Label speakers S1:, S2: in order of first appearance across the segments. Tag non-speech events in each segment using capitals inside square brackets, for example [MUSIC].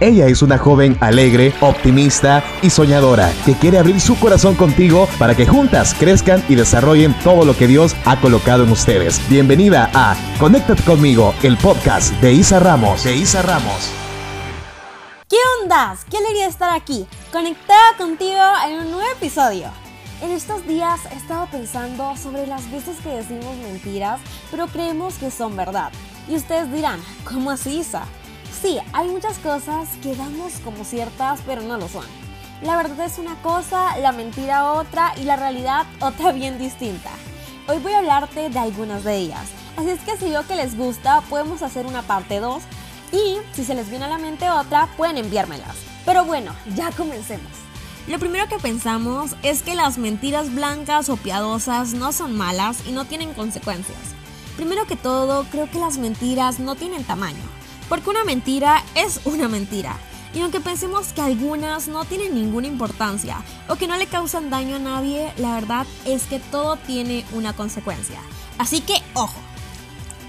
S1: Ella es una joven alegre, optimista y soñadora que quiere abrir su corazón contigo para que juntas crezcan y desarrollen todo lo que Dios ha colocado en ustedes. Bienvenida a Conéctate conmigo, el podcast de Isa Ramos. De Isa Ramos.
S2: ¿Qué ondas? Qué alegría estar aquí, conectada contigo en un nuevo episodio. En estos días he estado pensando sobre las veces que decimos mentiras, pero creemos que son verdad. Y ustedes dirán, ¿cómo así, Isa? Sí, hay muchas cosas que damos como ciertas, pero no lo son. La verdad es una cosa, la mentira otra y la realidad [LAUGHS] otra bien distinta. Hoy voy a hablarte de algunas de ellas. Así es que si veo que les gusta, podemos hacer una parte 2 y si se les viene a la mente otra, pueden enviármelas. Pero bueno, ya comencemos. Lo primero que pensamos es que las mentiras blancas o piadosas no son malas y no tienen consecuencias. Primero que todo, creo que las mentiras no tienen tamaño. Porque una mentira es una mentira. Y aunque pensemos que algunas no tienen ninguna importancia o que no le causan daño a nadie, la verdad es que todo tiene una consecuencia. Así que ojo.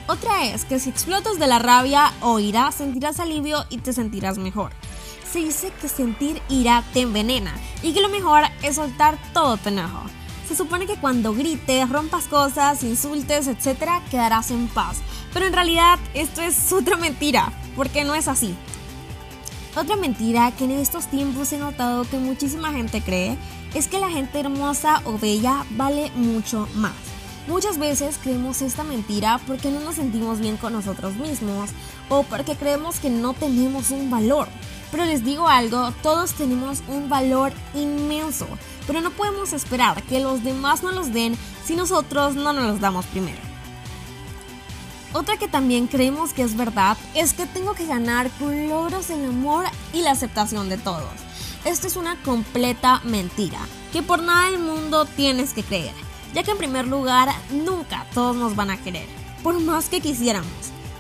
S2: Otra es que si explotas de la rabia o ira, sentirás alivio y te sentirás mejor. Se dice que sentir ira te envenena y que lo mejor es soltar todo tu enojo. Se supone que cuando grites, rompas cosas, insultes, etc., quedarás en paz. Pero en realidad esto es [LAUGHS] otra mentira, porque no es así. Otra mentira que en estos tiempos he notado que muchísima gente cree es que la gente hermosa o bella vale mucho más. Muchas veces creemos esta mentira porque no nos sentimos bien con nosotros mismos o porque creemos que no tenemos un valor. Pero les digo algo, todos tenemos un valor inmenso, pero no podemos esperar que los demás nos los den si nosotros no nos los damos primero. Otra que también creemos que es verdad es que tengo que ganar con logros el amor y la aceptación de todos. Esto es una completa mentira, que por nada del mundo tienes que creer, ya que en primer lugar nunca todos nos van a querer, por más que quisiéramos.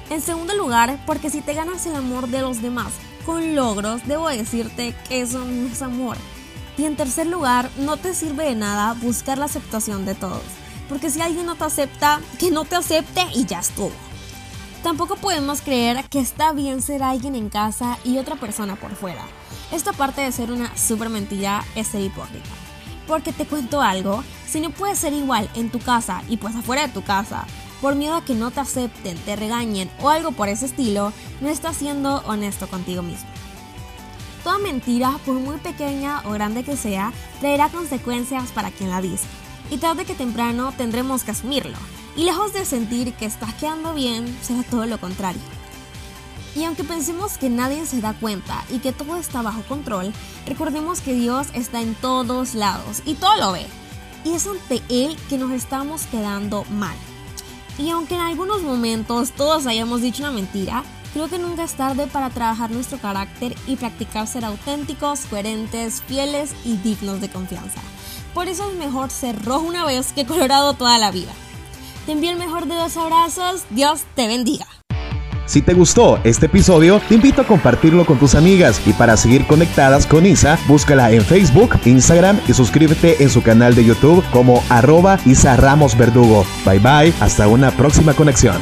S2: En segundo lugar, porque si te ganas el amor de los demás con logros, debo decirte que eso no es amor. Y en tercer lugar, no te sirve de nada buscar la aceptación de todos. Porque si alguien no te acepta, que no te acepte y ya estuvo. Tampoco podemos creer que está bien ser alguien en casa y otra persona por fuera. Esto aparte de ser una super mentira es ser hipócrita. Porque te cuento algo, si no puedes ser igual en tu casa y pues afuera de tu casa, por miedo a que no te acepten, te regañen o algo por ese estilo, no estás siendo honesto contigo mismo. Toda mentira, por muy pequeña o grande que sea, traerá consecuencias para quien la dice. Y tarde que temprano tendremos que asumirlo. Y lejos de sentir que estás quedando bien, será todo lo contrario. Y aunque pensemos que nadie se da cuenta y que todo está bajo control, recordemos que Dios está en todos lados y todo lo ve. Y es ante Él que nos estamos quedando mal. Y aunque en algunos momentos todos hayamos dicho una mentira, creo que nunca es tarde para trabajar nuestro carácter y practicar ser auténticos, coherentes, fieles y dignos de confianza. Por eso es mejor ser rojo una vez que colorado toda la vida. Te envío el mejor de los abrazos. Dios te bendiga.
S1: Si te gustó este episodio, te invito a compartirlo con tus amigas y para seguir conectadas con Isa, búscala en Facebook, Instagram y suscríbete en su canal de YouTube como arroba Isa Verdugo. Bye bye, hasta una próxima conexión.